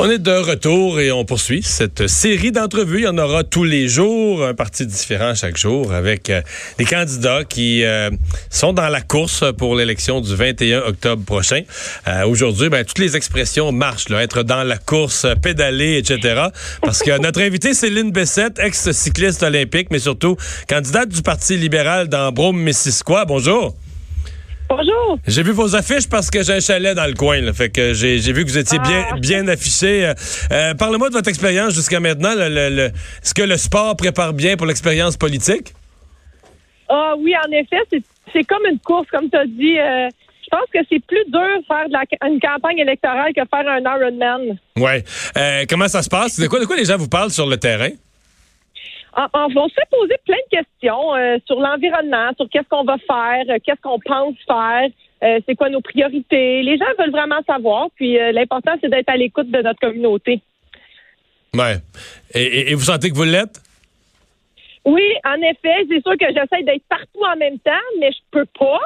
On est de retour et on poursuit cette série d'entrevues. Il y en aura tous les jours, un parti différent chaque jour, avec euh, des candidats qui euh, sont dans la course pour l'élection du 21 octobre prochain. Euh, Aujourd'hui, ben, toutes les expressions marchent, là, être dans la course, pédaler, etc. Parce que notre invitée, Céline Bessette, ex-cycliste olympique, mais surtout candidate du Parti libéral dans Brome-Missisquoi. Bonjour. Bonjour. J'ai vu vos affiches parce que j'ai un chalet dans le coin. Là, fait que j'ai vu que vous étiez bien, Ah. bien affiché. Euh, euh, Parlez-moi de votre expérience jusqu'à maintenant. Le, le- le- Est-ce que le sport prépare bien pour l'expérience politique? Ah oui, en effet, c'est- comme une course, comme tu as dit. euh, je pense que c'est plus dur faire de la- une campagne électorale que faire un Ironman. Ouais. Euh, comment ça se passe? De quoi, de quoi les gens vous parlent sur le terrain? On se fait poser plein de questions euh, sur l'environnement, sur qu'est-ce qu'on va faire, euh, qu'est-ce qu'on pense faire, euh, c'est quoi nos priorités. Les gens veulent vraiment savoir, puis l'important, c'est d'être à l'écoute de notre communauté. Ouais. Et, et- et vous sentez que vous l'êtes? Oui, en effet, c'est sûr que j'essaie d'être partout en même temps, mais je peux pas.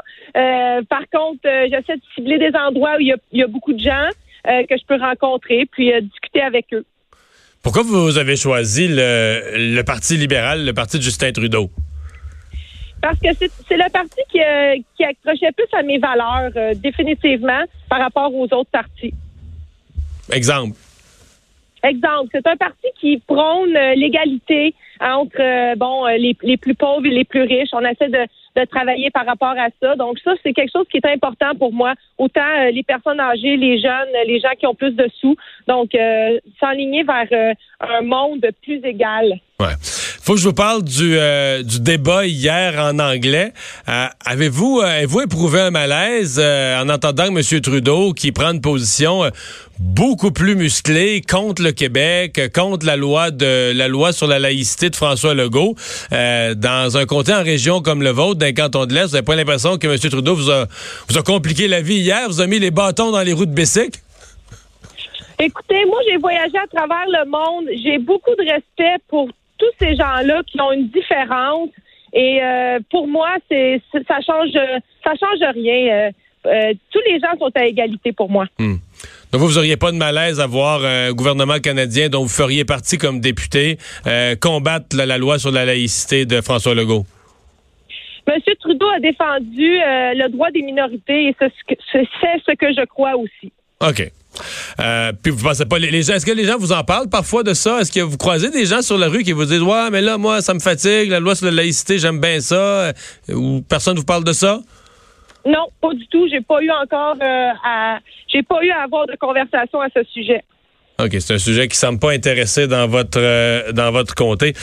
Par contre, j'essaie de cibler des endroits où il y a, il y a beaucoup de gens que je peux rencontrer, puis discuter avec eux. Pourquoi vous avez choisi le, le Parti libéral, le parti de Justin Trudeau? Parce que c'est le parti qui, euh, qui accrochait plus à mes valeurs, euh, définitivement, par rapport aux autres partis. Exemple. Exemple, c'est un parti qui prône euh, l'égalité entre euh, bon euh, les, les plus pauvres et les plus riches. On essaie de, de travailler par rapport à ça. Donc ça, c'est quelque chose qui est important pour moi. Autant les personnes âgées, les jeunes, les gens qui ont plus de sous. Donc euh, s'enligner vers un monde plus égal. Ouais. Faut que je vous parle du, euh, du débat hier en anglais. Euh, avez-vous euh, avez-vous éprouvé un malaise en entendant M. Trudeau qui prend une position beaucoup plus musclée contre le Québec, contre la loi de la loi sur la laïcité de François Legault, dans un comté en région comme le vôtre, d'un canton de l'Est, vous n'avez pas l'impression que M. Trudeau vous a, vous a compliqué la vie hier, vous a mis les bâtons dans les roues de Bessic? Écoutez, moi, j'ai voyagé à travers le monde. J'ai beaucoup de respect pour tous ces gens-là qui ont une différence. Et euh, pour moi, c'est ça change ça change rien. Euh, euh, tous les gens sont à égalité pour moi. Donc vous, vous auriez pas de malaise à voir un gouvernement canadien dont vous feriez partie comme député euh, combattre la, la loi sur la laïcité de François Legault? Monsieur Trudeau a défendu euh, le droit des minorités et c'est ce que, c'est ce que je crois aussi. OK. Euh, puis vous pensez pas les, les gens est-ce que les gens vous en parlent parfois de ça? Est-ce que vous croisez des gens sur la rue qui vous disent ouais mais là moi ça me fatigue la loi sur la laïcité j'aime bien ça euh, ou personne vous parle de ça? Non, pas du tout. J'ai pas eu encore euh, à j'ai pas eu à avoir de conversation à ce sujet. OK, c'est un sujet qui semble pas intéressé dans votre euh, dans votre comté.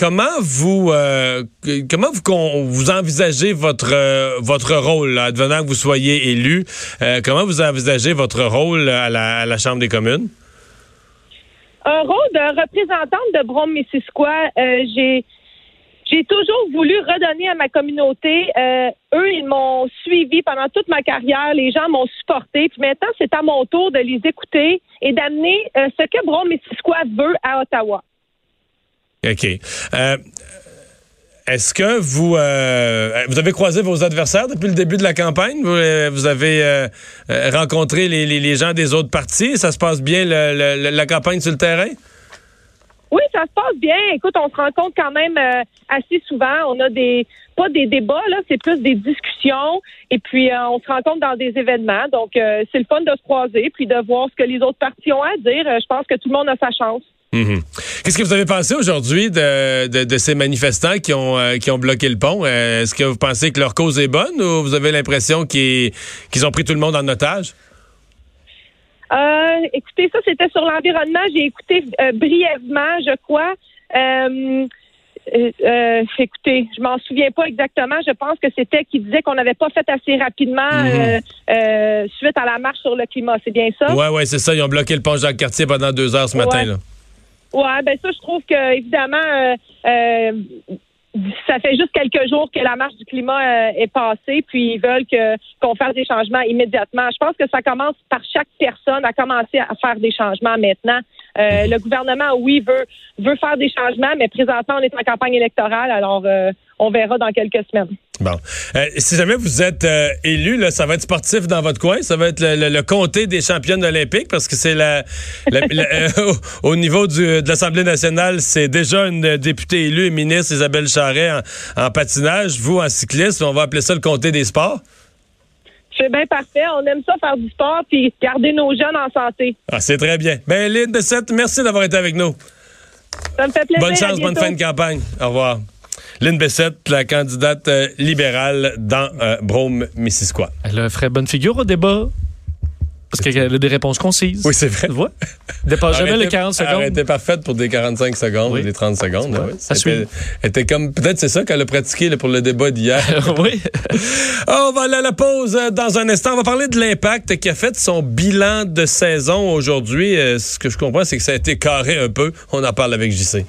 Comment vous euh, comment vous vous envisagez votre euh, votre rôle là, advenant que vous soyez élu Euh, comment vous envisagez votre rôle à la, Chambre des communes? Un rôle de représentante de Brome-Missisquoi, j'ai j'ai toujours voulu redonner à ma communauté. Eux, ils m'ont suivi pendant toute ma carrière. Les gens m'ont supporté. Puis maintenant, c'est à mon tour de les écouter et d'amener ce que Brome-Missisquoi veut à Ottawa. OK. Euh, est-ce que vous euh, vous avez croisé vos adversaires depuis le début de la campagne? Vous, euh, avez euh, euh, rencontré les, gens des autres partis? Ça se passe bien la campagne sur le terrain? Oui, ça se passe bien. Écoute, on se rencontre quand même euh, assez souvent. On a des pas des débats là, c'est plus des discussions. Et puis euh, on se rencontre dans des événements. Donc euh, c'est le fun de se croiser puis de voir ce que les autres partis ont à dire. Euh, je pense que tout le monde a sa chance. Mhm. Qu'est-ce que vous avez pensé aujourd'hui de, de- de ces manifestants qui ont, euh, qui ont bloqué le pont? Euh, Est-ce que vous pensez que leur cause est bonne ou vous avez l'impression qu'ils ont pris tout le monde en otage? Euh, écoutez, ça c'était sur l'environnement. J'ai écouté brièvement, je crois. Écoutez, je m'en souviens pas exactement. Je pense que c'était qui disait qu'on n'avait pas fait assez rapidement euh, suite à la marche sur le climat. C'est bien ça? Ouais, ouais, c'est ça. Ils ont bloqué le pont Jacques-Cartier pendant deux heures ce matin. Ouais. Là. Ouais, ben ça, je trouve que évidemment, euh, euh, ça fait juste quelques jours que la marche du climat euh, est passée, puis ils veulent que qu'on fasse des changements immédiatement. Je pense que ça commence par chaque personne à commencer à faire des changements maintenant. Euh, le gouvernement, oui, veut veut faire des changements, mais présentement, on est en campagne électorale, alors euh, on verra dans quelques semaines. Bon. Euh, si jamais vous êtes élu, là, ça va être sportif dans votre coin, ça va être le, le, le comté des championnes olympiques parce que c'est la, la- la- au niveau du, de l'Assemblée nationale, c'est déjà une députée élue et ministre Isabelle Charret en, en patinage, vous en cyclisme, on va appeler ça le comté des sports. C'est bien parfait. On aime ça faire du sport puis garder nos jeunes en santé. Ah, c'est très bien. Ben, Lynn de Sette, merci d'avoir été avec nous. Ça me fait plaisir. Bonne chance, bonne fin de campagne. Au revoir. Lynn Bessette, la candidate euh, libérale dans euh, Brome-Missisquoi. Elle ferait bonne figure au débat. Parce qu'elle a des réponses concises. Oui, c'est vrai. Tu vois? Dépasse jamais Arrêtez- les 40 secondes. Elle était parfaite pour des 45 secondes Oui. ou des 30 secondes. vois, oui. ça elle était comme peut-être c'est ça qu'elle a pratiqué pour le débat d'hier. oui. On va aller à la pause euh, dans un instant. On va parler de l'impact qui a fait son bilan de saison aujourd'hui. Euh, ce que je comprends, c'est que ça a été carré un peu. On en parle avec JC.